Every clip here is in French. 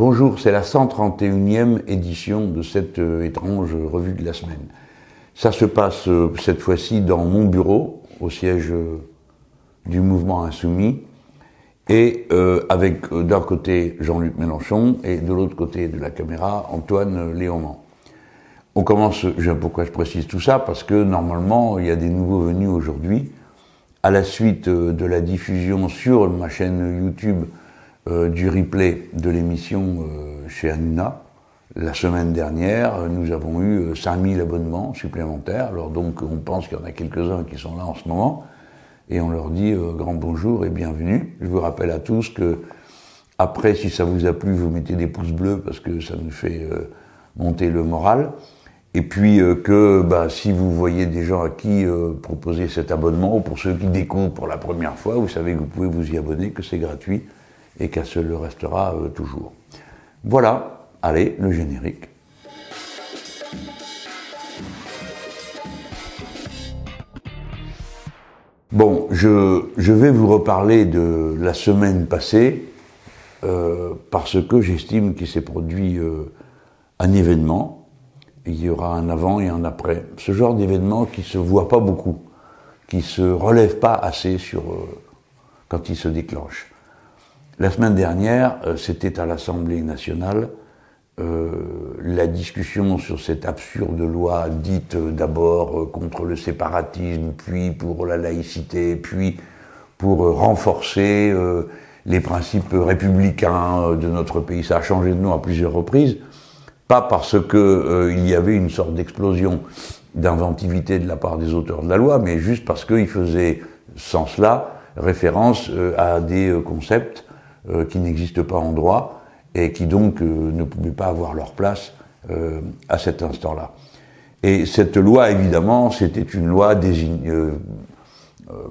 Bonjour, c'est la 131e édition de cette euh, étrange revue de la semaine. Ça se passe euh, cette fois-ci dans mon bureau, au siège euh, du mouvement insoumis, et avec d'un côté Jean-Luc Mélenchon et de l'autre côté de la caméra Antoine Léaumont. On commence, pourquoi je précise tout ça Parce que normalement, il y a des nouveaux venus aujourd'hui. À la suite de la diffusion sur ma chaîne YouTube du replay de l'émission euh, chez Hanouna. La semaine dernière, nous avons eu 5000 euh, abonnements supplémentaires. Alors donc, on pense qu'il y en a quelques-uns qui sont là en ce moment. Et on leur dit grand bonjour et bienvenue. Je vous rappelle à tous que, après, si ça vous a plu, vous mettez des pouces bleus parce que ça nous fait monter le moral. Et puis que bah, si vous voyez des gens à qui proposer cet abonnement, ou pour ceux qui découvrent pour la première fois, vous savez que vous pouvez vous y abonner, que c'est gratuit et qu'elle se le restera euh, toujours. Voilà, allez, le générique. Bon, je, vais vous reparler de la semaine passée euh, parce que j'estime qu'il s'est produit euh, un événement. Il y aura un avant et un après. Ce genre d'événement qui se voit pas beaucoup, qui se relève pas assez sur quand il se déclenche. La semaine dernière, euh, c'était à l'Assemblée nationale euh, la discussion sur cette absurde loi dite euh, d'abord contre le séparatisme, puis pour la laïcité, puis pour renforcer les principes républicains de notre pays. Ça a changé de nom à plusieurs reprises, pas parce que il y avait une sorte d'explosion d'inventivité de la part des auteurs de la loi, mais juste parce qu'ils faisaient sans cela référence à des concepts euh, qui n'existent pas en droit et qui donc euh, ne pouvaient pas avoir leur place euh, à cet instant-là. Et cette loi, évidemment, c'était une loi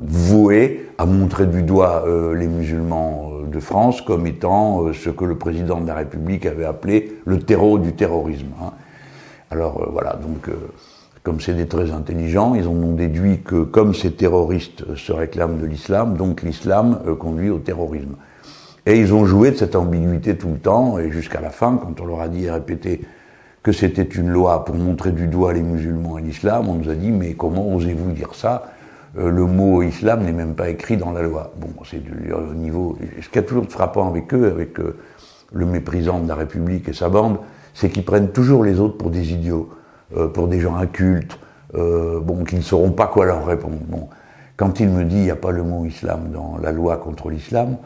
vouée à montrer du doigt les musulmans de France comme étant ce que le président de la République avait appelé le terreau du terrorisme. Hein. Alors voilà, donc comme c'est des très intelligents, ils en ont déduit que comme ces terroristes se réclament de l'islam, donc l'islam conduit au terrorisme. Et ils ont joué de cette ambiguïté tout le temps, et jusqu'à la fin, quand on leur a dit et répété que c'était une loi pour montrer du doigt les musulmans et l'islam, on nous a dit mais comment osez-vous dire ça? Euh, Le mot islam n'est même pas écrit dans la loi. Bon, c'est du niveau. Ce qui est toujours frappant avec eux, avec euh, le méprisant de la République et sa bande, c'est qu'ils prennent toujours les autres pour des idiots, euh, pour des gens incultes, bon, qui ne sauront pas quoi leur répondre. Quand il me dit il n'y a pas le mot islam dans la loi contre l'islam,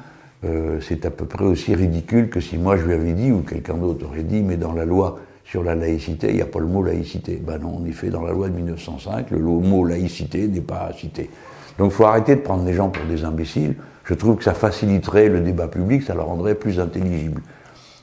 euh, c'est à peu près aussi ridicule que si moi je lui avais dit, ou quelqu'un d'autre aurait dit, mais dans la loi sur la laïcité, il n'y a pas le mot laïcité. Ben non, en effet, dans la loi de 1905, le mot laïcité n'est pas cité. Donc il faut arrêter de prendre les gens pour des imbéciles. Je trouve que ça faciliterait le débat public, ça le rendrait plus intelligible.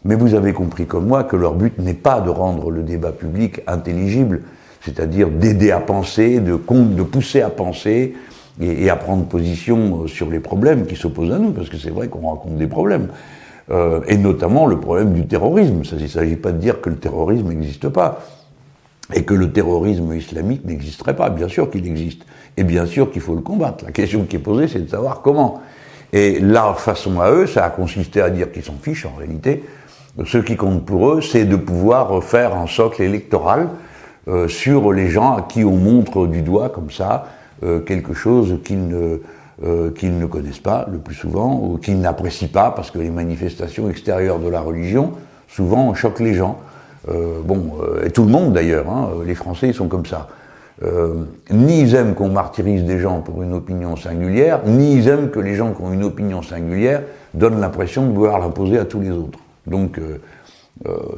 Mais vous avez compris comme moi que leur but n'est pas de rendre le débat public intelligible, c'est-à-dire d'aider à penser, de, de pousser à penser, et, à prendre position euh, sur les problèmes qui s'opposent à nous, parce que c'est vrai qu'on rencontre des problèmes. Euh, et notamment le problème du terrorisme. Il ne s'agit pas de dire que le terrorisme n'existe pas et que le terrorisme islamique n'existerait pas. Bien sûr qu'il existe. Et bien sûr qu'il faut le combattre. La question qui est posée, c'est de savoir comment. Et leur façon à eux, ça a consisté à dire qu'ils s'en fichent en réalité. Ce qui compte pour eux, c'est de pouvoir faire un socle électoral euh, sur les gens à qui on montre du doigt comme ça euh, quelque chose qu'ils ne, euh, qu'ils ne connaissent pas le plus souvent, ou qu'ils n'apprécient pas, parce que les manifestations extérieures de la religion, souvent, choquent les gens. Euh, bon, et tout le monde d'ailleurs, hein, les Français, sont comme ça. ni ils aiment qu'on martyrise des gens pour une opinion singulière, ni ils aiment que les gens qui ont une opinion singulière donnent l'impression de vouloir l'imposer à tous les autres. Donc,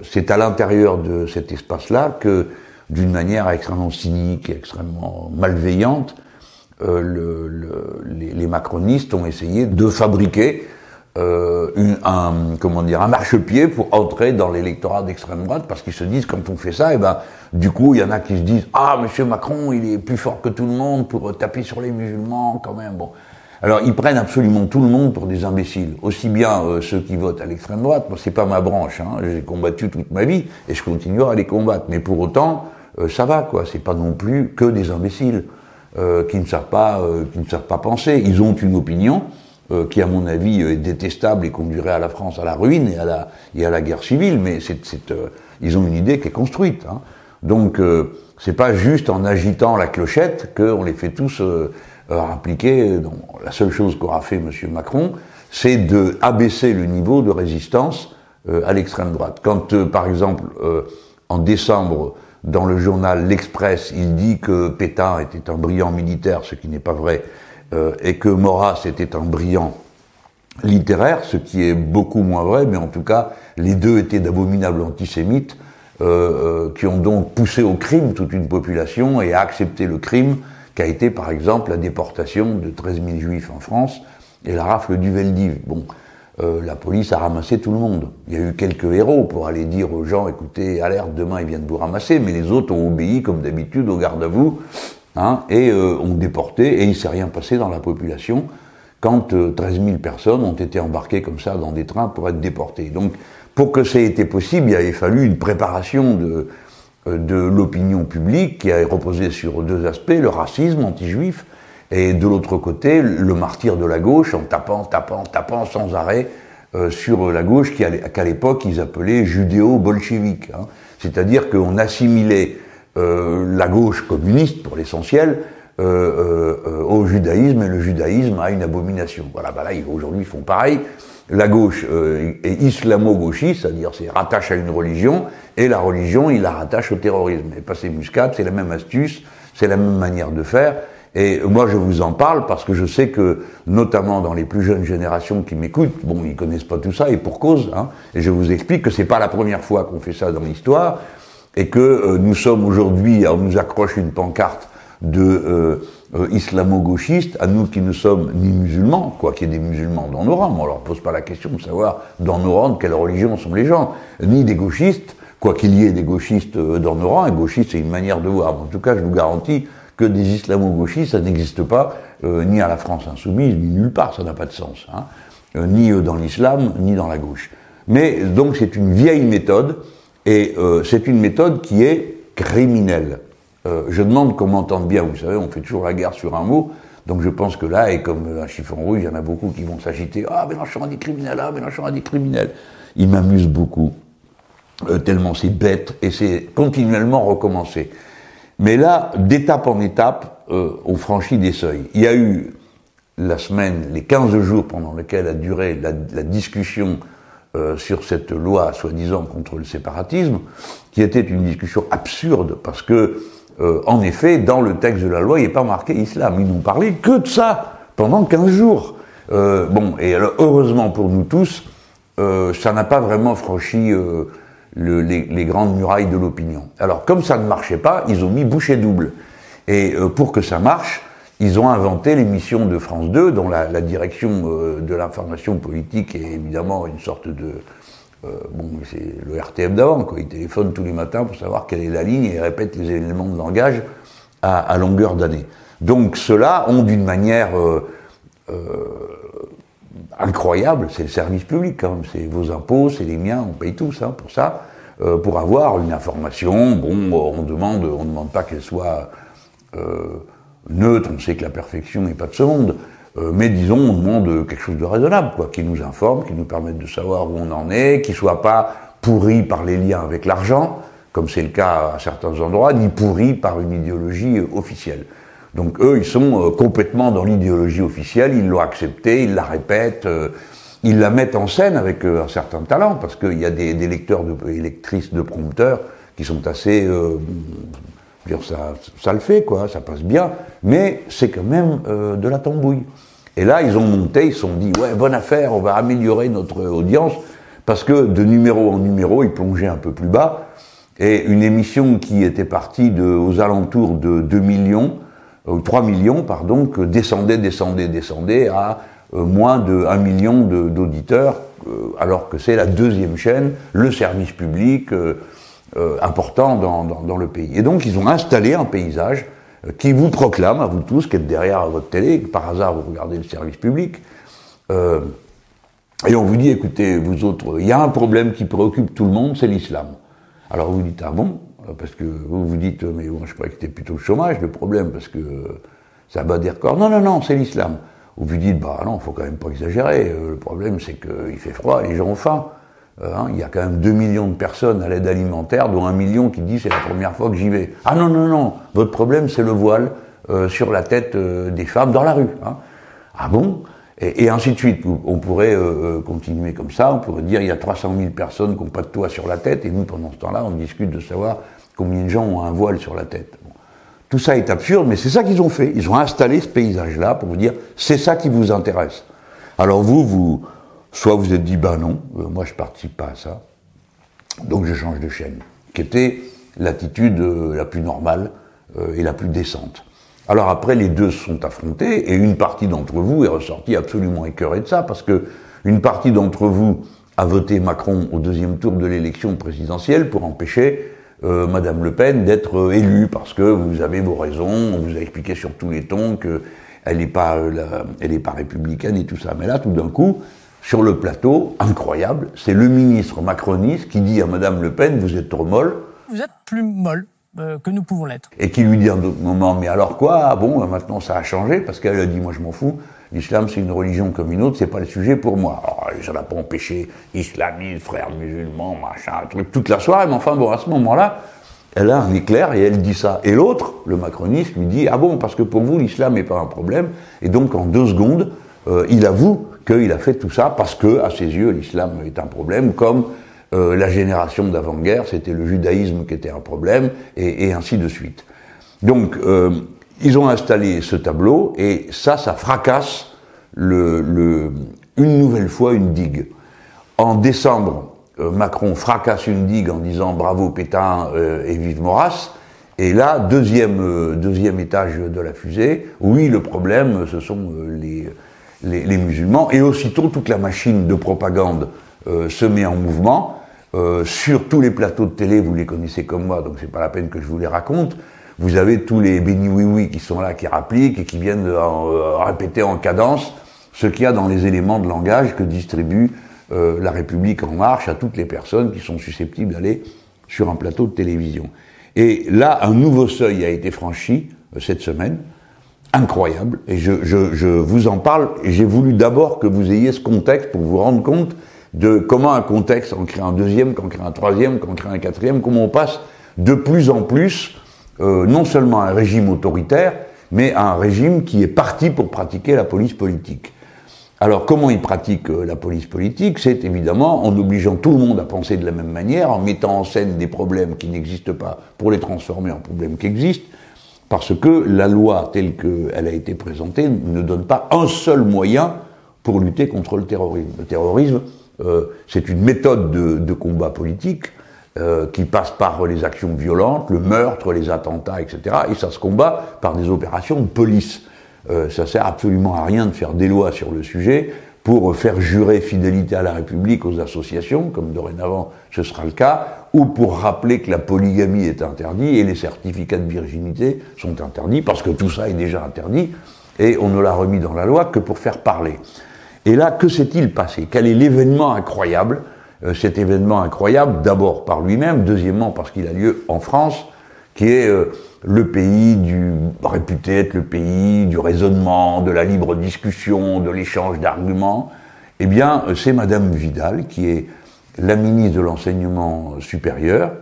c'est à l'intérieur de cet espace-là que, d'une manière extrêmement cynique extrêmement malveillante, euh, le, les, les, macronistes ont essayé de fabriquer euh, une, un comment dire un marchepied pour entrer dans l'électorat d'extrême droite parce qu'ils se disent quand on fait ça et eh ben du coup il y en a qui se disent ah monsieur Macron il est plus fort que tout le monde pour taper sur les musulmans quand même bon. Alors ils prennent absolument tout le monde pour des imbéciles aussi bien euh, ceux qui votent à l'extrême droite. Moi c'est pas ma branche hein, j'ai combattu toute ma vie et je continuerai à les combattre. Mais pour autant euh, ça va quoi. C'est pas non plus que des imbéciles euh, qui ne savent pas, euh, qui ne savent pas penser. Ils ont une opinion euh, qui à mon avis est détestable et conduirait à la France à la ruine et à la, et à la guerre civile, mais c'est, euh, ils ont une idée qui est construite. Hein. Donc euh, c'est pas juste en agitant la clochette qu'on les fait tous euh, appliquer. la seule chose qu'aura fait M. Macron, c'est de abaisser le niveau de résistance à l'extrême droite. Quand, par exemple, en décembre, dans le journal L'Express, il dit que Pétain était un brillant militaire, ce qui n'est pas vrai, euh, et que Maurras était un brillant littéraire, ce qui est beaucoup moins vrai, mais en tout cas, les deux étaient d'abominables antisémites, euh, euh, qui ont donc poussé au crime toute une population et à accepter le crime qu'a été par exemple la déportation de 13 000 juifs en France et la rafle du Veldiv. Bon, la police a ramassé tout le monde. Il y a eu quelques héros pour aller dire aux gens, écoutez, alerte, demain ils viennent vous ramasser, mais les autres ont obéi comme d'habitude au garde à vous hein, et euh, ont déporté, et il s'est rien passé dans la population quand euh, 13 000 personnes ont été embarquées comme ça dans des trains pour être déportées. Donc, pour que ça ait été possible, il avait fallu une préparation de, euh, de l'opinion publique qui a reposé sur deux aspects, le racisme anti-juif, et de l'autre côté, le martyr de la gauche, en tapant, tapant, tapant sans arrêt euh, sur la gauche, qu'à l'époque ils appelaient judéo-bolchevique. Hein. C'est-à-dire qu'on assimilait euh, la gauche communiste pour l'essentiel euh, euh, au judaïsme et le judaïsme a une abomination. Voilà, bah là aujourd'hui ils font pareil. La gauche est islamo-gauchiste, c'est-à-dire c'est rattache à une religion et la religion il la rattache au terrorisme. Et passer muscat, c'est la même astuce, c'est la même manière de faire. Et moi, je vous en parle parce que je sais que, notamment dans les plus jeunes générations qui m'écoutent, bon, ils connaissent pas tout ça et pour cause. Hein, et je vous explique que c'est pas la première fois qu'on fait ça dans l'histoire et que euh, nous sommes aujourd'hui, on nous accroche une pancarte de euh, euh, islamo-gauchistes, à nous qui ne sommes ni musulmans, quoi qu'il y ait des musulmans dans nos rangs, on leur pose pas la question de savoir dans nos rangs de quelle religion sont les gens, ni des gauchistes, quoi qu'il y ait des gauchistes dans nos rangs, un gauchiste c'est une manière de voir, en tout cas je vous garantis que des islamo-gauchistes, ça n'existe pas ni à la France insoumise, ni nulle part, ça n'a pas de sens, hein, ni dans l'islam, ni dans la gauche. Mais donc c'est une vieille méthode, et euh, c'est une méthode qui est criminelle. Euh, je demande qu'on m'entende bien, vous savez, on fait toujours la guerre sur un mot, donc je pense que là, et comme un chiffon rouge, il y en a beaucoup qui vont s'agiter, ah Mélenchon a dit criminel, ah Mélenchon a dit criminel. Il m'amuse beaucoup, euh, tellement c'est bête, et c'est continuellement recommencé. Mais là, d'étape en étape, euh, on franchit des seuils. Il y a eu la semaine, les 15 jours pendant lesquels a duré la, la discussion euh, sur cette loi soi-disant contre le séparatisme, qui était une discussion absurde parce que, euh, en effet, dans le texte de la loi, il n'est pas marqué islam. Ils n'ont parlé que de ça pendant 15 jours. Euh, bon, et alors, heureusement pour nous tous, ça n'a pas vraiment franchi le, les, grandes murailles de l'opinion. Alors, comme ça ne marchait pas, ils ont mis bouchée double. Et pour que ça marche, ils ont inventé l'émission de France 2, dont la, direction euh, de l'information politique est évidemment une sorte de... Euh, bon, c'est le RTM d'avant, quoi. Ils téléphonent tous les matins pour savoir quelle est la ligne et répètent les éléments de langage à, longueur d'année. Donc ceux-là ont d'une manière euh, incroyable, c'est le service public, quand même. C'est vos impôts, c'est les miens, on paye tous hein, pour ça, pour avoir une information. Bon, on demande, on demande pas qu'elle soit neutre, on sait que la perfection n'est pas de ce monde, euh, mais disons, on demande quelque chose de raisonnable, quoi, qui nous informe, qui nous permette de savoir où on en est, qui soit pas pourri par les liens avec l'argent, comme c'est le cas à certains endroits, ni pourri par une idéologie euh, officielle. Donc eux, ils sont euh, complètement dans l'idéologie officielle, ils l'ont acceptée, ils la répètent, ils la mettent en scène avec un certain talent, parce qu'il y a des, des lecteurs de, et lectrices de prompteurs qui sont assez ça, ça le fait, quoi, ça passe bien, mais c'est quand même euh, de la tambouille. Et là, ils ont monté, ils se sont dit, ouais, bonne affaire, on va améliorer notre audience, parce que de numéro en numéro, ils plongeaient un peu plus bas, et une émission qui était partie aux alentours de 2 millions, ou euh, 3 millions, pardon, que descendait, descendait, descendait à euh, moins de 1 million d'auditeurs, alors que c'est la deuxième chaîne, le service public, euh, important dans, dans, dans, le pays. Et donc ils ont installé un paysage euh, qui vous proclame à vous tous qui êtes derrière votre télé, par hasard vous regardez le service public, euh, et on vous dit écoutez vous autres, il y a un problème qui préoccupe tout le monde, c'est l'islam. Alors vous dites ah bon? Parce que vous vous dites mais moi je croyais que c'était plutôt le chômage le problème parce que ça bat des records. Non non non c'est l'islam. Vous lui dites, bah non, faut quand même pas exagérer. le problème, c'est qu'il fait froid les gens ont faim. Hein, il y a quand même 2 millions de personnes à l'aide alimentaire, dont un million qui dit c'est la première fois que j'y vais. Ah non, non, non, votre problème c'est le voile sur la tête des femmes dans la rue. Hein. Ah bon? Et, ainsi de suite. On pourrait euh, euh, continuer comme ça, on pourrait dire il y a 300 000 personnes qui n'ont pas de toit sur la tête, et nous, pendant ce temps-là, on discute de savoir combien de gens ont un voile sur la tête. Tout ça est absurde, mais c'est ça qu'ils ont fait. Ils ont installé ce paysage-là pour vous dire c'est ça qui vous intéresse. Alors vous, vous, soit vous êtes dit ben non, euh, moi je participe pas à ça, donc je change de chaîne, qui était l'attitude la plus normale et la plus décente. Alors après, les deux se sont affrontés et une partie d'entre vous est ressortie absolument écœurée de ça parce que une partie d'entre vous a voté Macron au deuxième tour de l'élection présidentielle pour empêcher euh, Madame Le Pen d'être euh, élue parce que vous avez vos raisons, on vous a expliqué sur tous les tons qu'elle n'est pas, euh, elle est pas républicaine et tout ça. Mais là, tout d'un coup, sur le plateau, incroyable, c'est le ministre macroniste qui dit à Madame Le Pen, vous êtes trop molle. Vous êtes plus molle. Euh, que nous pouvons l'être. Et qui lui dit en d'autres moments, mais alors quoi? Ah Bon, maintenant ça a changé, parce qu'elle a dit, moi je m'en fous, l'islam c'est une religion comme une autre, c'est pas le sujet pour moi. Alors, ça n'a pas empêché, islamistes, frères musulmans, machin, truc, toute la soirée, mais enfin bon, à ce moment-là, elle a un éclair et elle dit ça. Et l'autre, le macroniste, lui dit, ah bon, parce que pour vous l'islam n'est pas un problème, et donc en deux secondes, euh, il avoue qu'il a fait tout ça parce que, à ses yeux, l'islam est un problème, comme euh, la génération d'avant-guerre, c'était le judaïsme qui était un problème, et, ainsi de suite. Donc, euh, ils ont installé ce tableau, et ça, ça fracasse le, une nouvelle fois une digue. En décembre, euh, Macron fracasse une digue en disant bravo Pétain et vive Maurras. Et là, deuxième, deuxième étage de la fusée, oui, le problème, ce sont les, les, les musulmans. Et aussitôt, toute la machine de propagande se met en mouvement. Euh, sur tous les plateaux de télé, vous les connaissez comme moi, donc c'est pas la peine que je vous les raconte. Vous avez tous les béni oui oui qui sont là, qui rappliquent et qui viennent euh, répéter en cadence ce qu'il y a dans les éléments de langage que distribue euh, la République en marche à toutes les personnes qui sont susceptibles d'aller sur un plateau de télévision. Et là, un nouveau seuil a été franchi cette semaine, incroyable, et je, vous en parle, j'ai voulu d'abord que vous ayez ce contexte pour vous rendre compte de comment un contexte, on crée un deuxième, qu'on crée un troisième, qu'on crée un quatrième, comment on passe de plus en plus, euh, non seulement un régime autoritaire, mais un régime qui est parti pour pratiquer la police politique. Alors comment il pratique euh, la police politique? C'est évidemment en obligeant tout le monde à penser de la même manière, en mettant en scène des problèmes qui n'existent pas pour les transformer en problèmes qui existent, parce que la loi telle qu'elle a été présentée ne donne pas un seul moyen pour lutter contre le terrorisme. Le terrorisme, euh, c'est une méthode de, combat politique euh, qui passe par les actions violentes, le meurtre, les attentats, etc. Et ça se combat par des opérations de police. Euh, ça sert absolument à rien de faire des lois sur le sujet pour faire jurer fidélité à la République aux associations, comme dorénavant ce sera le cas, ou pour rappeler que la polygamie est interdite et les certificats de virginité sont interdits, parce que tout ça est déjà interdit, et on ne l'a remis dans la loi que pour faire parler. Et là, que s'est-il passé? Quel est l'événement incroyable? Euh, Cet événement incroyable, d'abord par lui-même, deuxièmement parce qu'il a lieu en France, qui est euh, le pays du réputé être le pays du raisonnement, de la libre discussion, de l'échange d'arguments. Eh bien, euh, c'est Madame Vidal qui est la ministre de l'enseignement supérieur.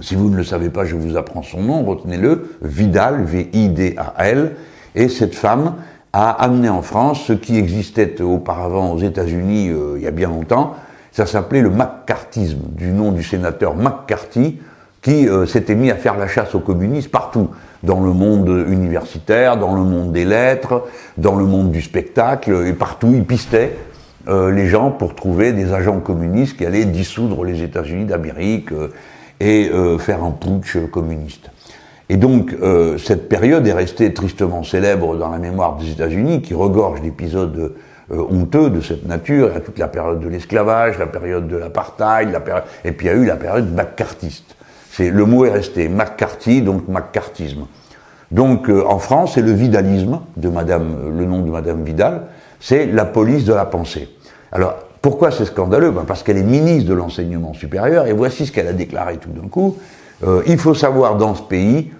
Si vous ne le savez pas, je vous apprends son nom, retenez-le, Vidal, V-I-D-A-L. Et cette femme, a amené en France ce qui existait auparavant aux États-Unis euh, il y a bien longtemps. Ça s'appelait le McCarthyisme, du nom du sénateur McCarthy, qui euh, s'était mis à faire la chasse aux communistes partout, dans le monde universitaire, dans le monde des lettres, dans le monde du spectacle, et partout il pistait euh, les gens pour trouver des agents communistes qui allaient dissoudre les États-Unis d'Amérique et faire un putsch communiste. Et donc, euh, cette période est restée tristement célèbre dans la mémoire des États-Unis, qui regorge d'épisodes euh, honteux de cette nature. A toute la période de l'esclavage, la période de l'apartheid, la période... et puis il y a eu la période McCarthyiste. C'est le mot est resté McCarthy, donc McCarthyisme. Donc, euh, en France, c'est le vidalisme de Madame, le nom de Madame Vidal, c'est la police de la pensée. Alors, pourquoi c'est scandaleux? Ben Parce qu'elle est ministre de l'enseignement supérieur, et voici ce qu'elle a déclaré tout d'un coup. il faut savoir dans ce pays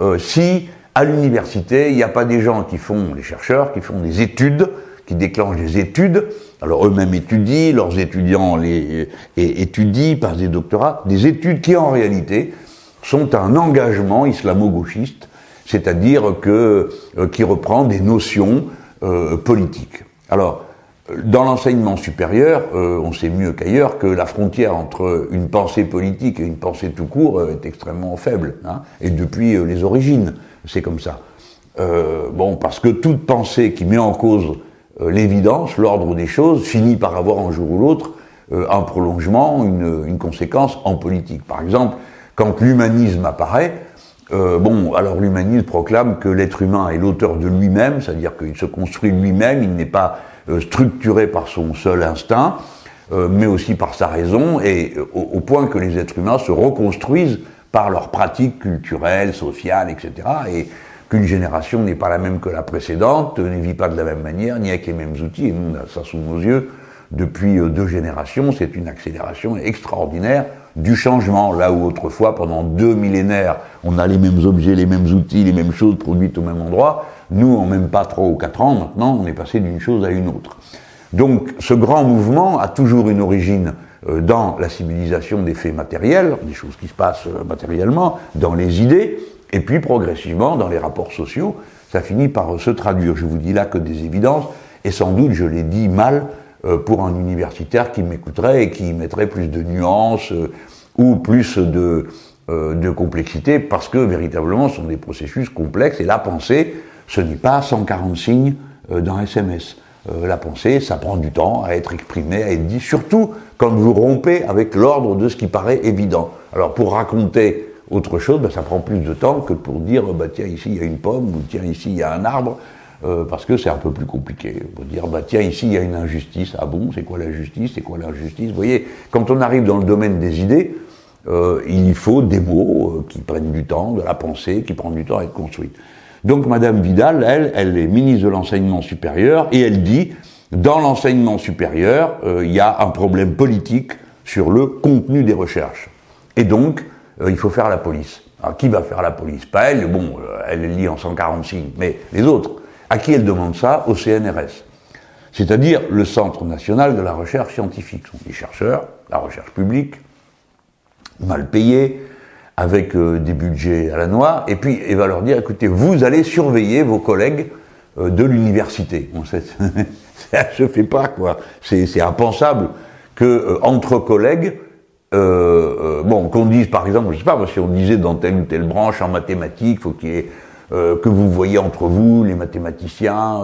euh, si À l'université, il n'y a pas des gens qui font, les chercheurs, qui font des études, qui déclenchent des études. Alors eux-mêmes étudient, leurs étudiants les, étudient, passent des doctorats, des études qui en réalité sont un engagement islamo-gauchiste, c'est-à-dire que euh, qui reprend des notions euh, politiques. Alors, dans l'enseignement supérieur, euh, on sait mieux qu'ailleurs que la frontière entre une pensée politique et une pensée tout court euh, est extrêmement faible, hein, et depuis euh, les origines, c'est comme ça. bon, parce que toute pensée qui met en cause l'évidence, l'ordre des choses, finit par avoir un jour ou l'autre un prolongement, une, conséquence en politique. Par exemple, quand l'humanisme apparaît, bon, alors l'humanisme proclame que l'être humain est l'auteur de lui-même, c'est-à-dire qu'il se construit lui-même, il n'est pas euh, structuré par son seul instinct, euh, mais aussi par sa raison, et euh, au, point que les êtres humains se reconstruisent par leurs pratiques culturelles, sociales, etc. Et qu'une génération n'est pas la même que la précédente, ne vit pas de la même manière, ni avec les mêmes outils, et nous, on a ça sous nos yeux depuis deux générations, c'est une accélération extraordinaire du changement, là où autrefois, pendant deux millénaires, on a les mêmes objets, les mêmes outils, les mêmes choses produites au même endroit, nous, en même pas trois ou quatre ans, maintenant, on est passé d'une chose à une autre. Donc, ce grand mouvement a toujours une origine euh, dans la civilisation des faits matériels, des choses qui se passent euh, matériellement, dans les idées, et puis progressivement dans les rapports sociaux, ça finit par se traduire. Je vous dis là que des évidences, et sans doute je l'ai dit mal euh, pour un universitaire qui m'écouterait et qui mettrait plus de nuances ou plus de, complexité, parce que véritablement ce sont des processus complexes, et la pensée, ce n'est pas 140 signes euh, d'un SMS. Euh, la pensée, ça prend du temps à être exprimée, à être dit, surtout quand vous rompez avec l'ordre de ce qui paraît évident. Alors pour raconter autre chose, ben, ça prend plus de temps que pour dire, bah, tiens, ici il y a une pomme, ou tiens, ici il y a un arbre, euh, parce que c'est un peu plus compliqué. Pour dire, bah, tiens, ici il y a une injustice. Ah bon, c'est quoi la justice C'est quoi l'injustice? Vous voyez, quand on arrive dans le domaine des idées, il faut des mots qui prennent du temps, de la pensée, qui prennent du temps à être construite. Donc Madame Vidal, elle, elle est ministre de l'enseignement supérieur et elle dit, dans l'enseignement supérieur, euh, il y a un problème politique sur le contenu des recherches. Et donc, euh, il faut faire la police. Alors, qui va faire la police? Pas elle, bon, euh, elle liée en 140 signes, mais les autres. À qui elle demande ça? Au CNRS. C'est-à-dire le Centre national de la recherche scientifique. Ce sont des chercheurs, la recherche publique, mal payés, avec euh, des budgets à la noix, et puis il va leur dire, écoutez, vous allez surveiller vos collègues de l'université. Bon, ça se fait pas. C'est impensable que entre collègues, bon, qu'on dise par exemple, je sais pas, si on disait dans telle ou telle branche en mathématiques, faut ait que vous voyez entre vous, les mathématiciens,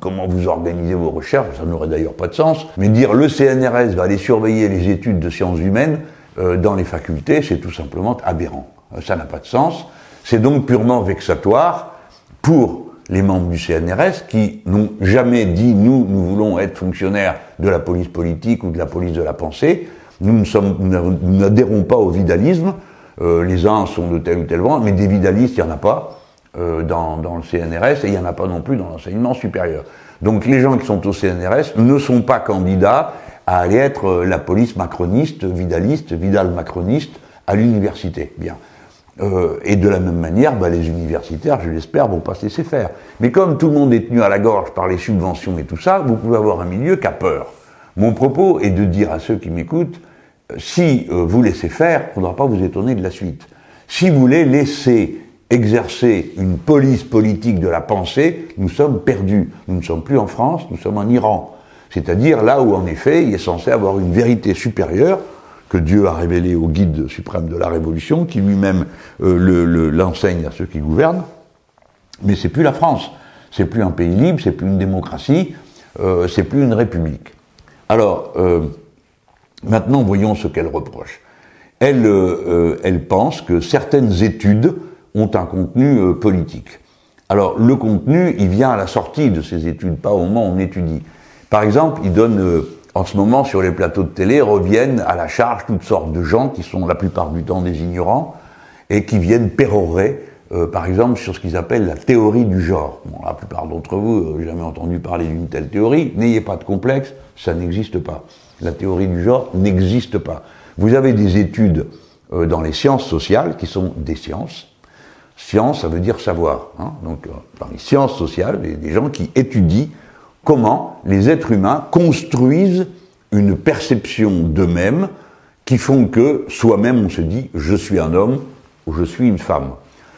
comment vous organisez vos recherches, ça n'aurait d'ailleurs pas de sens. Mais dire le CNRS va aller surveiller les études de sciences humaines, euh, dans les facultés, c'est tout simplement aberrant. Euh, ça n'a pas de sens. C'est donc purement vexatoire pour les membres du CNRS qui n'ont jamais dit nous, nous voulons être fonctionnaires de la police politique ou de la police de la pensée. Nous n'adhérons pas au vidalisme. Euh, les uns sont de tel ou tel vent, mais des vidalistes, il n'y en a pas dans, dans, le CNRS et il n'y en a pas non plus dans l'enseignement supérieur. Donc les gens qui sont au CNRS ne sont pas candidats à aller être euh, la police macroniste, vidaliste, vidal-macroniste à l'université. Bien. Euh, et de la même manière, bah, les universitaires, je l'espère, vont pas se laisser faire. Mais comme tout le monde est tenu à la gorge par les subventions et tout ça, vous pouvez avoir un milieu qui a peur. Mon propos est de dire à ceux qui m'écoutent, euh, si vous laissez faire, il ne faudra pas vous étonner de la suite. Si vous voulez laisser exercer une police politique de la pensée, nous sommes perdus. Nous ne sommes plus en France, nous sommes en Iran. C'est-à-dire là où, en effet, il est censé avoir une vérité supérieure que Dieu a révélée au guide suprême de la Révolution, qui lui-même euh, l'enseigne à ceux qui gouvernent. Mais c'est plus la France. C'est plus un pays libre, c'est plus une démocratie, euh, c'est plus une république. Alors, euh, maintenant, voyons ce qu'elle reproche. Elle, elle pense que certaines études ont un contenu politique. Alors, le contenu, il vient à la sortie de ces études, pas au moment où on étudie. Par exemple, il donne, euh, en ce moment, sur les plateaux de télé, reviennent à la charge toutes sortes de gens qui sont la plupart du temps des ignorants et qui viennent pérorer, euh, par exemple, sur ce qu'ils appellent la théorie du genre. Bon, la plupart d'entre vous n'ont jamais entendu parler d'une telle théorie. N'ayez pas de complexe, ça n'existe pas. La théorie du genre n'existe pas. Vous avez des études euh, dans les sciences sociales qui sont des sciences, Science, ça veut dire savoir. Hein. Donc, euh, dans les sciences sociales, il y a des gens qui étudient comment les êtres humains construisent une perception d'eux-mêmes qui font que soi-même on se dit je suis un homme ou je suis une femme.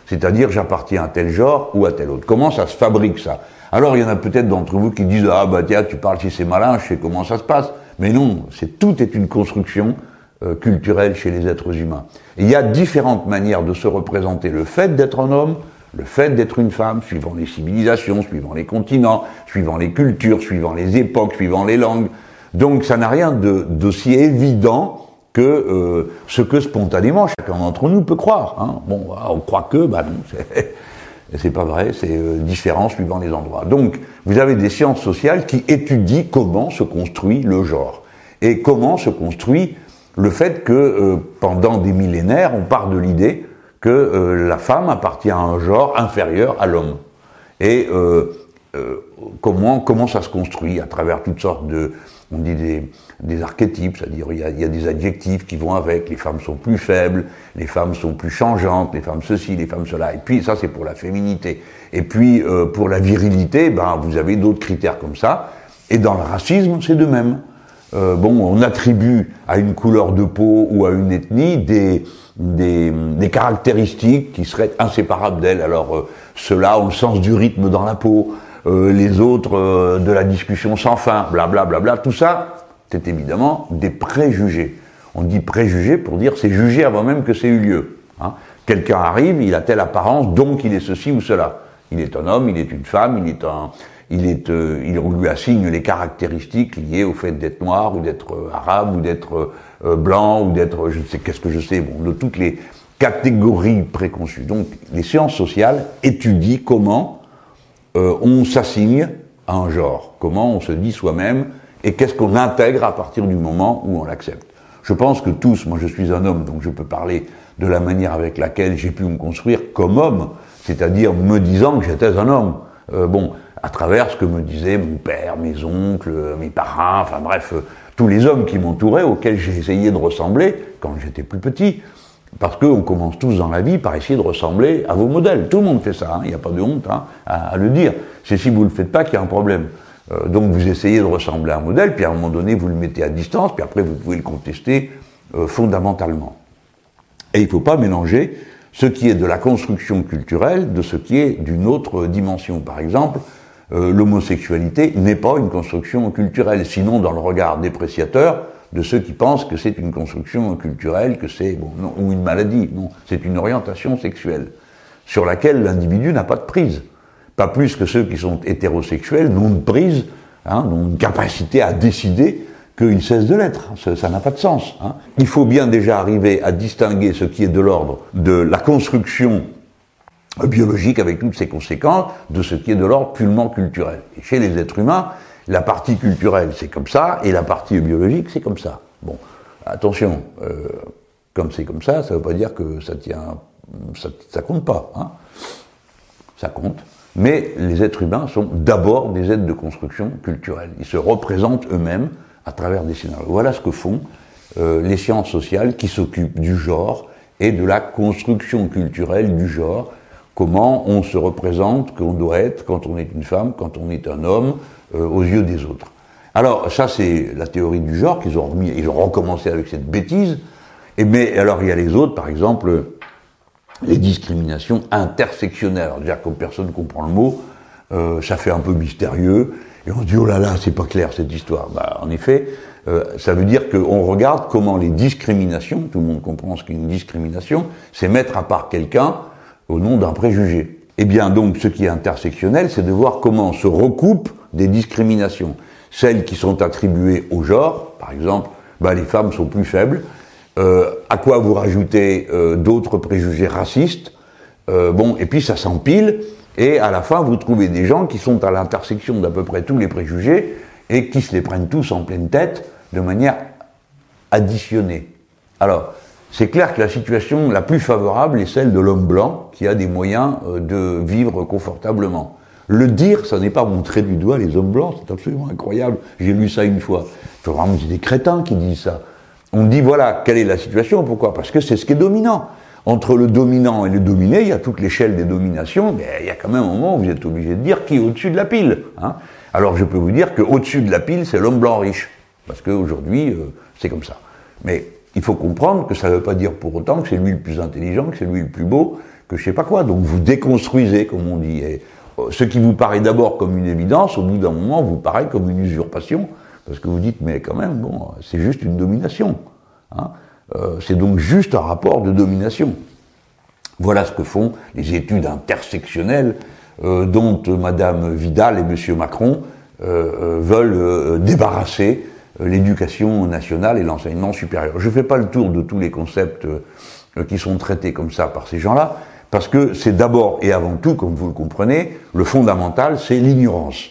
C'est-à-dire j'appartiens à tel genre ou à tel autre. Comment ça se fabrique ça? Alors il y en a peut-être d'entre vous qui disent ah bah tiens tu parles si c'est malin, je sais comment ça se passe. Mais non, c'est tout est une construction euh, culturelle chez les êtres humains. il y a différentes manières de se représenter le fait d'être un homme, le fait d'être une femme, suivant les civilisations, suivant les continents, suivant les cultures, suivant les époques, suivant les langues. Donc ça n'a rien d'aussi évident euh, ce que spontanément chacun d'entre nous peut croire. Hein. Bon, on croit que, bah non, c'est pas vrai, c'est euh, différent suivant les endroits. Donc, vous avez des sciences sociales qui étudient comment se construit le genre et comment se construit le fait que euh, pendant des millénaires, on part de l'idée que la femme appartient à un genre inférieur à l'homme. Et comment, comment ça se construit à travers toutes sortes de, on dit des, archétypes, c'est-à-dire il y, a, il y, a, des adjectifs qui vont avec, les femmes sont plus faibles, les femmes sont plus changeantes, les femmes ceci, les femmes cela, et puis ça c'est pour la féminité. Et puis pour la virilité, ben, vous avez d'autres critères comme ça, et dans le racisme c'est de même. Euh, bon, on attribue à une couleur de peau ou à une ethnie des, des, caractéristiques qui seraient inséparables d'elle. Alors, euh, ceux-là ont le sens du rythme dans la peau, euh, les autres euh, de la discussion sans fin, blablabla. Bla, bla, bla. Tout ça, c'est évidemment des préjugés. On dit préjugés pour dire c'est jugé avant même que c'est eu lieu. Hein. Quelqu'un arrive, il a telle apparence, donc il est ceci ou cela. Il est un homme, il est une femme, il est un, il est, euh, on lui assigne les caractéristiques liées au fait d'être noir ou d'être euh, arabe ou d'être euh, blanc ou d'être, je ne sais qu'est-ce que je sais, bon, de toutes les catégories préconçues. Donc, les sciences sociales étudient comment on s'assigne à un genre, comment on se dit soi-même et qu'est-ce qu'on intègre à partir du moment où on l'accepte. Je pense que tous, moi je suis un homme, donc je peux parler de la manière avec laquelle j'ai pu me construire comme homme, c'est-à-dire me disant que j'étais un homme. bon, à travers ce que me disaient mon père, mes oncles, mes parents, enfin bref, euh, tous les hommes qui m'entouraient, auxquels j'ai essayé de ressembler quand j'étais plus petit. Parce qu'on commence tous dans la vie par essayer de ressembler à vos modèles. Tout le monde fait ça, hein. il n'y a pas de honte hein, à, le dire. C'est si vous ne le faites pas qu'il y a un problème. Euh, donc vous essayez de ressembler à un modèle, puis à un moment donné vous le mettez à distance, puis après vous pouvez le contester euh, fondamentalement. Et il ne faut pas mélanger ce qui est de la construction culturelle de ce qui est d'une autre dimension. Par exemple, euh, l'homosexualité n'est pas une construction culturelle, sinon dans le regard dépréciateur de ceux qui pensent que c'est une construction culturelle, que c'est ou une maladie. Non, c'est une orientation sexuelle sur laquelle l'individu n'a pas de prise. Pas plus que ceux qui sont hétérosexuels n'ont de prise, hein, n'ont une capacité à décider qu'ils cessent de l'être. Ça n'a pas de sens. Hein. Il faut bien déjà arriver à distinguer ce qui est de l'ordre de la construction biologique avec toutes ses conséquences de ce qui est de l'ordre purement culturel. Chez les êtres humains, la partie culturelle c'est comme ça et la partie biologique c'est comme ça. Bon, attention, euh, comme c'est comme ça, ça ne veut pas dire que ça tient, ça, ça compte pas. Hein. Ça compte. Mais les êtres humains sont d'abord des êtres de construction culturelle. Ils se représentent eux-mêmes à travers des scénarios. Voilà ce que font euh, les sciences sociales qui s'occupent du genre et de la construction culturelle du genre comment on se représente qu'on doit être quand on est une femme, quand on est un homme, euh, aux yeux des autres. Alors ça c'est la théorie du genre qu'ils ont remis, ils ont recommencé avec cette bêtise. Et mais alors il y a les autres, par exemple les discriminations intersectionnelles. Alors, dire comme personne comprend le mot, euh, ça fait un peu mystérieux et on se dit oh là là c'est pas clair cette histoire. Bah, en effet, euh, ça veut dire qu'on regarde comment les discriminations, tout le monde comprend ce qu'est une discrimination, c'est mettre à part quelqu'un au nom d'un préjugé. Eh bien donc ce qui est intersectionnel, c'est de voir comment se recoupent des discriminations. Celles qui sont attribuées au genre, par exemple, bah, les femmes sont plus faibles. Euh, à quoi vous rajoutez euh, d'autres préjugés racistes? Euh, Bon, et puis ça s'empile, et à la fin vous trouvez des gens qui sont à l'intersection d'à peu près tous les préjugés et qui se les prennent tous en pleine tête de manière additionnée. Alors, c'est clair que la situation la plus favorable est celle de l'homme blanc qui a des moyens de vivre confortablement. Le dire, ça n'est pas montrer du doigt les hommes blancs, c'est absolument incroyable. J'ai lu ça une fois. Il vraiment des crétins qui disent ça. On dit voilà, quelle est la situation, pourquoi? Parce que c'est ce qui est dominant. entre le dominant et le dominé, il y a toute l'échelle des dominations, mais il y a quand même un moment où vous êtes obligé de dire qui est au-dessus de la pile. Hein. Alors je peux vous dire qu'au-dessus de la pile, c'est l'homme blanc riche, parce qu'aujourd'hui, euh, c'est comme ça. Mais il faut comprendre que ça ne veut pas dire pour autant que c'est lui le plus intelligent, que c'est lui le plus beau, que je sais pas quoi. Donc vous déconstruisez, comme on dit. Ce qui vous paraît d'abord comme une évidence, au bout d'un moment, vous paraît comme une usurpation, parce que vous dites, mais quand même, bon, c'est juste une domination. Hein. Euh, c'est donc juste un rapport de domination. Voilà ce que font les études intersectionnelles euh, dont Madame Vidal et Monsieur Macron euh, veulent débarrasser l'éducation nationale et l'enseignement supérieur. Je ne fais pas le tour de tous les concepts qui sont traités comme ça par ces gens-là, parce que c'est d'abord et avant tout, comme vous le comprenez, le fondamental, c'est l'ignorance,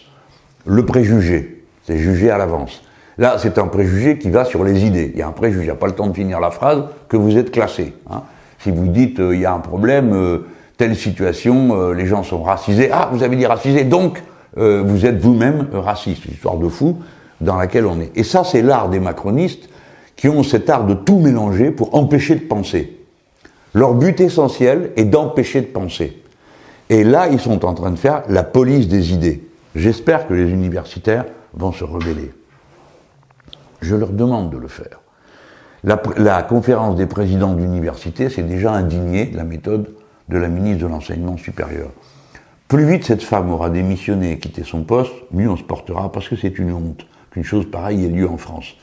le préjugé, c'est juger à l'avance. Là, c'est un préjugé qui va sur les idées. Il y a un préjugé, il n'y a pas le temps de finir la phrase, que vous êtes classé. Hein. Si vous dites, euh, il y a un problème, euh, telle situation, euh, les gens sont racisés, ah, vous avez dit racisé, donc vous êtes vous-même raciste. Histoire de fou dans laquelle on est. Et ça, c'est l'art des macronistes qui ont cet art de tout mélanger pour empêcher de penser. Leur but essentiel est d'empêcher de penser. Et là, ils sont en train de faire la police des idées. J'espère que les universitaires vont se rebeller. Je leur demande de le faire. La, conférence des présidents d'université s'est déjà indignée de la méthode de la ministre de l'Enseignement supérieur. Plus vite cette femme aura démissionné et quitté son poste, mieux on se portera, parce que c'est une honte qu'une chose pareille ait lieu en France.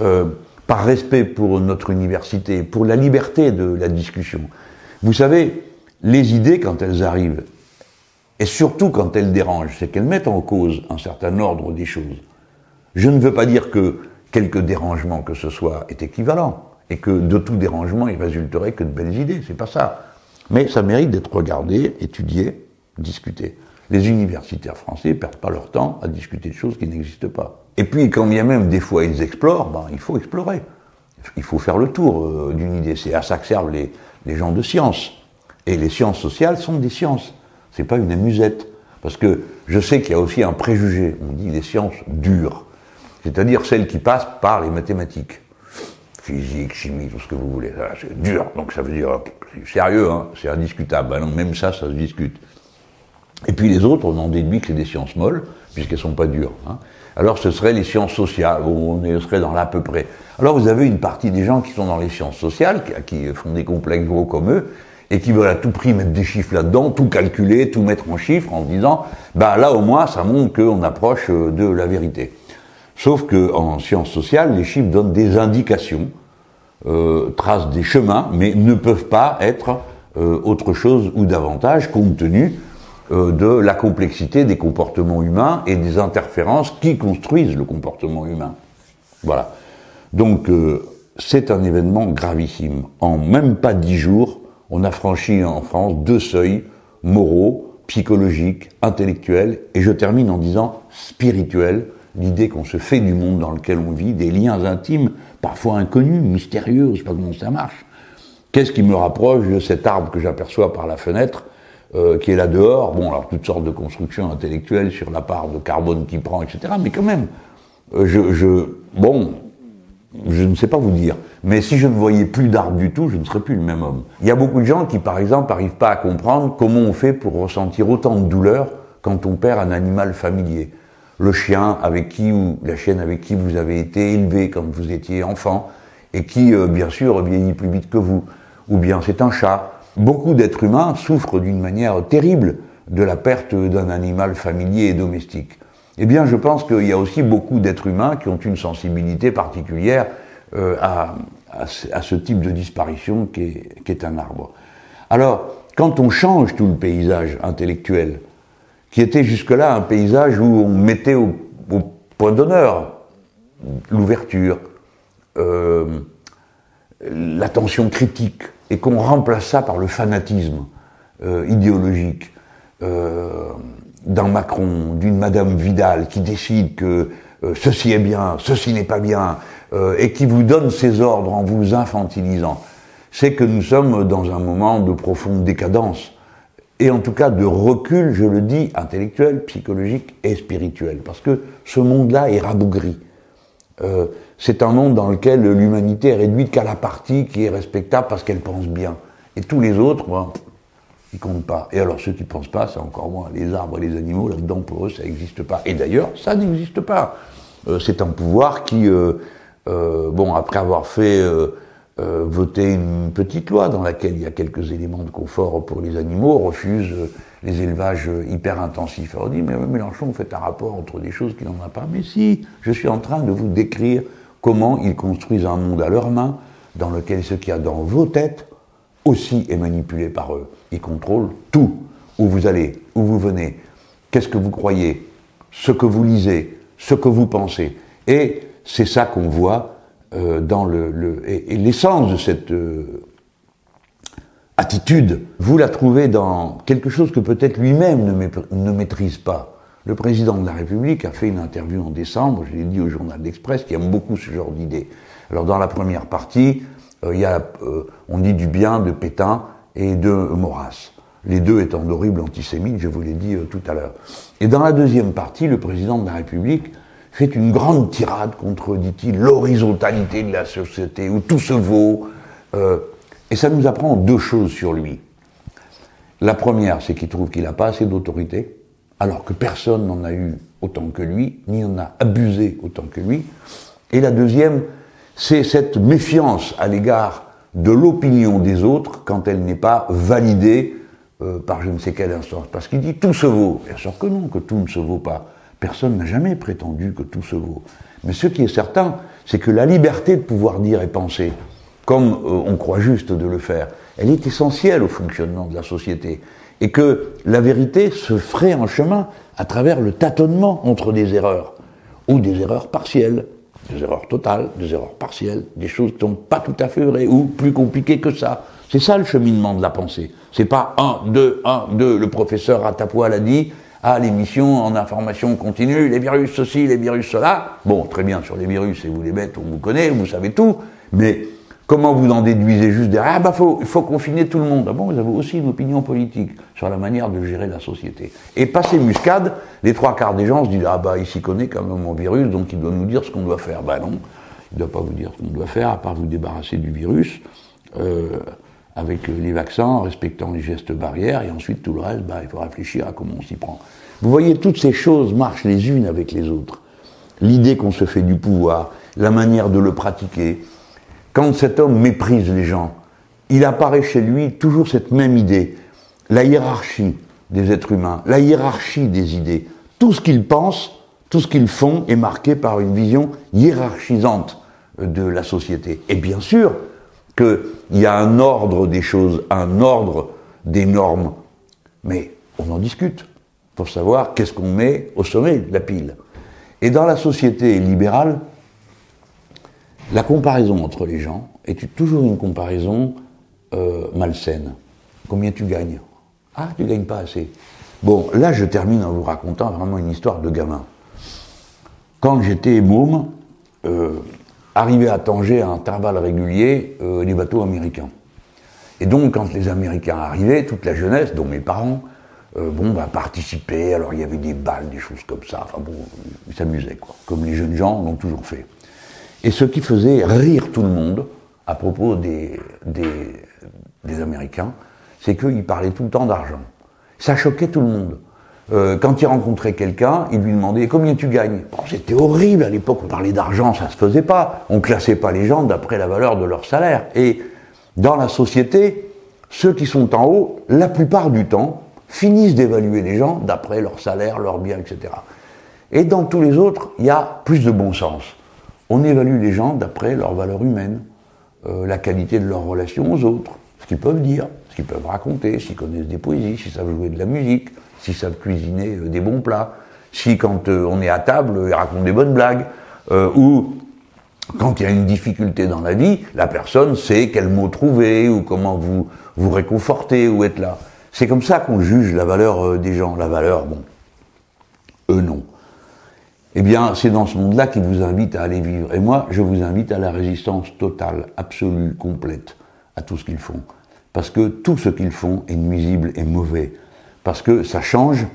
Euh, par respect pour notre université, pour la liberté de la discussion. Vous savez, les idées, quand elles arrivent, et surtout quand elles dérangent, c'est qu'elles mettent en cause un certain ordre des choses. Je ne veux pas dire que quelque dérangement que ce soit est équivalent, et que de tout dérangement il résulterait que de belles idées, c'est pas ça. Mais ça mérite d'être regardé, étudié, discuté. Les universitaires français perdent pas leur temps à discuter de choses qui n'existent pas. Et puis, quand bien même des fois ils explorent, ben, il faut explorer. Il faut faire le tour euh, d'une idée. C'est à ça que servent les, les gens de sciences. Et les sciences sociales sont des sciences. C'est pas une amusette. Parce que je sais qu'il y a aussi un préjugé. On dit les sciences dures c'est-à-dire celles qui passent par les mathématiques. Physique, chimie, tout ce que vous voulez. C'est dur, donc ça veut dire, c'est sérieux, hein, c'est indiscutable. Ben même ça, ça se discute. Et puis les autres, on en déduit que c'est des sciences molles, puisqu'elles sont pas dures. Hein. Alors ce serait les sciences sociales, on serait dans l'à peu près. Alors vous avez une partie des gens qui sont dans les sciences sociales, qui, font des complexes gros comme eux, et qui veulent à tout prix mettre des chiffres là-dedans, tout calculer, tout mettre en chiffres, en se disant, bah là au moins ça montre qu'on approche euh, de la vérité. Sauf qu'en sciences sociales, les chiffres donnent des indications, euh, tracent des chemins, mais ne peuvent pas être euh, autre chose ou davantage compte tenu de la complexité des comportements humains et des interférences qui construisent le comportement humain. Voilà. Donc c'est un événement gravissime. En même pas dix jours, on a franchi en France deux seuils moraux, psychologiques, intellectuels, et je termine en disant spirituels, l'idée qu'on se fait du monde dans lequel on vit, des liens intimes, parfois inconnus, mystérieux, je ne sais pas comment ça marche. Qu'est-ce qui me rapproche de cet arbre que j'aperçois par la fenêtre, euh, qui est là dehors Bon, alors toutes sortes de constructions intellectuelles sur la part de carbone qu'il prend, etc. Mais quand même, euh, je, je, bon, je ne sais pas vous dire. Mais si je ne voyais plus d'arbres du tout, je ne serais plus le même homme. Il y a beaucoup de gens qui, par exemple, n'arrivent pas à comprendre comment on fait pour ressentir autant de douleur quand on perd un animal familier le chien avec qui ou la chienne avec qui vous avez été élevé quand vous étiez enfant et qui, euh, bien sûr, vieillit plus vite que vous. Ou bien c'est un chat. Beaucoup d'êtres humains souffrent d'une manière terrible de la perte d'un animal familier et domestique. Eh bien, je pense qu'il y a aussi beaucoup d'êtres humains qui ont une sensibilité particulière euh, à, ce type de disparition qu'est est un arbre. Alors, quand on change tout le paysage intellectuel, qui était jusque-là un paysage où on mettait au, point d'honneur l'ouverture, euh, l'attention critique, et qu'on remplace ça par le fanatisme euh, idéologique euh, d'un Macron, d'une Madame Vidal qui décide que ceci est bien, ceci n'est pas bien, et qui vous donne ses ordres en vous infantilisant, c'est que nous sommes dans un moment de profonde décadence et en tout cas de recul, je le dis, intellectuel, psychologique et spirituel, parce que ce monde-là est rabougri. Euh, c'est un monde dans lequel l'humanité est réduite qu'à la partie qui est respectable parce qu'elle pense bien. Et tous les autres, ben, ils comptent pas. Et alors ceux qui ne pensent pas, c'est encore moins. Les arbres et les animaux, là-dedans, pour eux, ça n'existe pas. Et d'ailleurs, ça n'existe pas. Euh, c'est un pouvoir qui, euh, bon, après avoir fait voter une petite loi dans laquelle il y a quelques éléments de confort pour les animaux, refuse les élevages hyper intensifs. Alors on dit, mais Mélenchon, vous faites un rapport entre des choses qui n'en a pas. Mais si, je suis en train de vous décrire comment ils construisent un monde à leurs mains, dans lequel ce qu'il y a dans vos têtes aussi est manipulé par eux. Ils contrôlent tout. Où vous allez, où vous venez, qu'est-ce que vous croyez, ce que vous lisez, ce que vous pensez. Et c'est ça qu'on voit euh, dans le, et, l'essence de cette euh, attitude, vous la trouvez dans quelque chose que peut-être lui-même ne, maîtrise pas. Le président de la République a fait une interview en décembre, je l'ai dit au journal d'Express, qui aime beaucoup ce genre d'idées. Alors dans la première partie, euh, y a, on dit du bien de Pétain et de Maurras les deux étant d'horribles antisémites, je vous l'ai dit tout à l'heure. Et dans la deuxième partie, le président de la République fait une grande tirade contre, dit-il, l'horizontalité de la société, où tout se vaut. Et ça nous apprend deux choses sur lui. La première, c'est qu'il trouve qu'il n'a pas assez d'autorité, alors que personne n'en a eu autant que lui, ni en a abusé autant que lui. Et la deuxième, c'est cette méfiance à l'égard de l'opinion des autres quand elle n'est pas validée euh, par je ne sais quelle instance. Parce qu'il dit tout se vaut. Bien sûr que non, que tout ne se vaut pas. Personne n'a jamais prétendu que tout se vaut. Mais ce qui est certain, c'est que la liberté de pouvoir dire et penser, comme euh, on croit juste de le faire, elle est essentielle au fonctionnement de la société. Et que la vérité se ferait en chemin à travers le tâtonnement entre des erreurs, ou des erreurs partielles, des erreurs totales, des erreurs partielles, des choses qui ne sont pas tout à fait vraies, ou plus compliquées que ça. C'est ça le cheminement de la pensée. C'est pas un, deux, un, deux, le professeur Atapois l'a dit, à l'émission en information continue, les virus ceci, les virus cela. Bon, très bien, sur les virus, et vous les bêtes, on vous connaît, vous savez tout, mais comment vous en déduisez juste derrière? Ah bah faut, il faut confiner tout le monde. Ah bon, vous avez aussi une opinion politique sur la manière de gérer la société. Et passé muscade, les trois quarts des gens se disent Ah bah il s'y connaît quand même en virus, donc il doit nous dire ce qu'on doit faire. Bah non, il ne doit pas vous dire ce qu'on doit faire, à part vous débarrasser du virus. Euh, avec les vaccins, en respectant les gestes barrières, et ensuite tout le reste, bah, il faut réfléchir à comment on s'y prend. Vous voyez, toutes ces choses marchent les unes avec les autres. L'idée qu'on se fait du pouvoir, la manière de le pratiquer. Quand cet homme méprise les gens, il apparaît chez lui toujours cette même idée, la hiérarchie des êtres humains, la hiérarchie des idées. Tout ce qu'ils pensent, tout ce qu'ils font est marqué par une vision hiérarchisante de la société. Et bien sûr, qu'il y a un ordre des choses, un ordre des normes, mais on en discute pour savoir qu'est-ce qu'on met au sommet de la pile. Et dans la société libérale, la comparaison entre les gens est toujours une comparaison euh, malsaine. Combien tu gagnes? Ah, tu gagnes pas assez. Bon, là, je termine en vous racontant vraiment une histoire de gamin. Quand j'étais môme, euh, arrivaient à Tanger à intervalles réguliers euh, les bateaux américains. Et donc, quand les Américains arrivaient, toute la jeunesse, dont mes parents, euh, bon, bah, participaient. Alors, il y avait des balles, des choses comme ça. Enfin bon, ils s'amusaient, quoi. Comme les jeunes gens l'ont toujours fait. Et ce qui faisait rire tout le monde à propos des, Américains, c'est qu'ils parlaient tout le temps d'argent. Ça choquait tout le monde. Euh, quand il rencontrait quelqu'un, il lui demandait combien tu gagnes? C'était horrible à l'époque, on parlait d'argent, ça se faisait pas. On classait pas les gens d'après la valeur de leur salaire. Et dans la société, ceux qui sont en haut, la plupart du temps, finissent d'évaluer les gens d'après leur salaire, leurs biens, etc. Et dans tous les autres, il y a plus de bon sens. On évalue les gens d'après leur valeur humaine, euh, la qualité de leur relation aux autres, ce qu'ils peuvent dire, ce qu'ils peuvent raconter, s'ils connaissent des poésies, s'ils savent jouer de la musique, s'ils savent cuisiner euh, des bons plats, si quand euh, on est à table, ils racontent des bonnes blagues, ou quand il y a une difficulté dans la vie, la personne sait quel mot trouver, ou comment vous vous réconforter, ou être là. C'est comme ça qu'on juge la valeur des gens. La valeur, bon, eux non. Eh bien, c'est dans ce monde-là qu'il vous invite à aller vivre. Et moi, je vous invite à la résistance totale, absolue, complète à tout ce qu'ils font. Parce que tout ce qu'ils font est nuisible et mauvais parce que ça change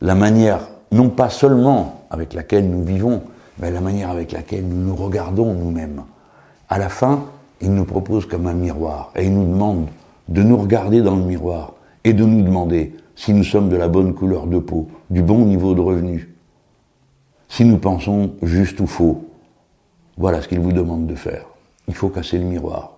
la manière, non pas seulement avec laquelle nous vivons, mais la manière avec laquelle nous nous regardons nous-mêmes. À la fin, il nous propose comme un miroir et il nous demande de nous regarder dans le miroir et de nous demander si nous sommes de la bonne couleur de peau, du bon niveau de revenu, si nous pensons juste ou faux. Voilà ce qu'il vous demande de faire. Il faut casser le miroir.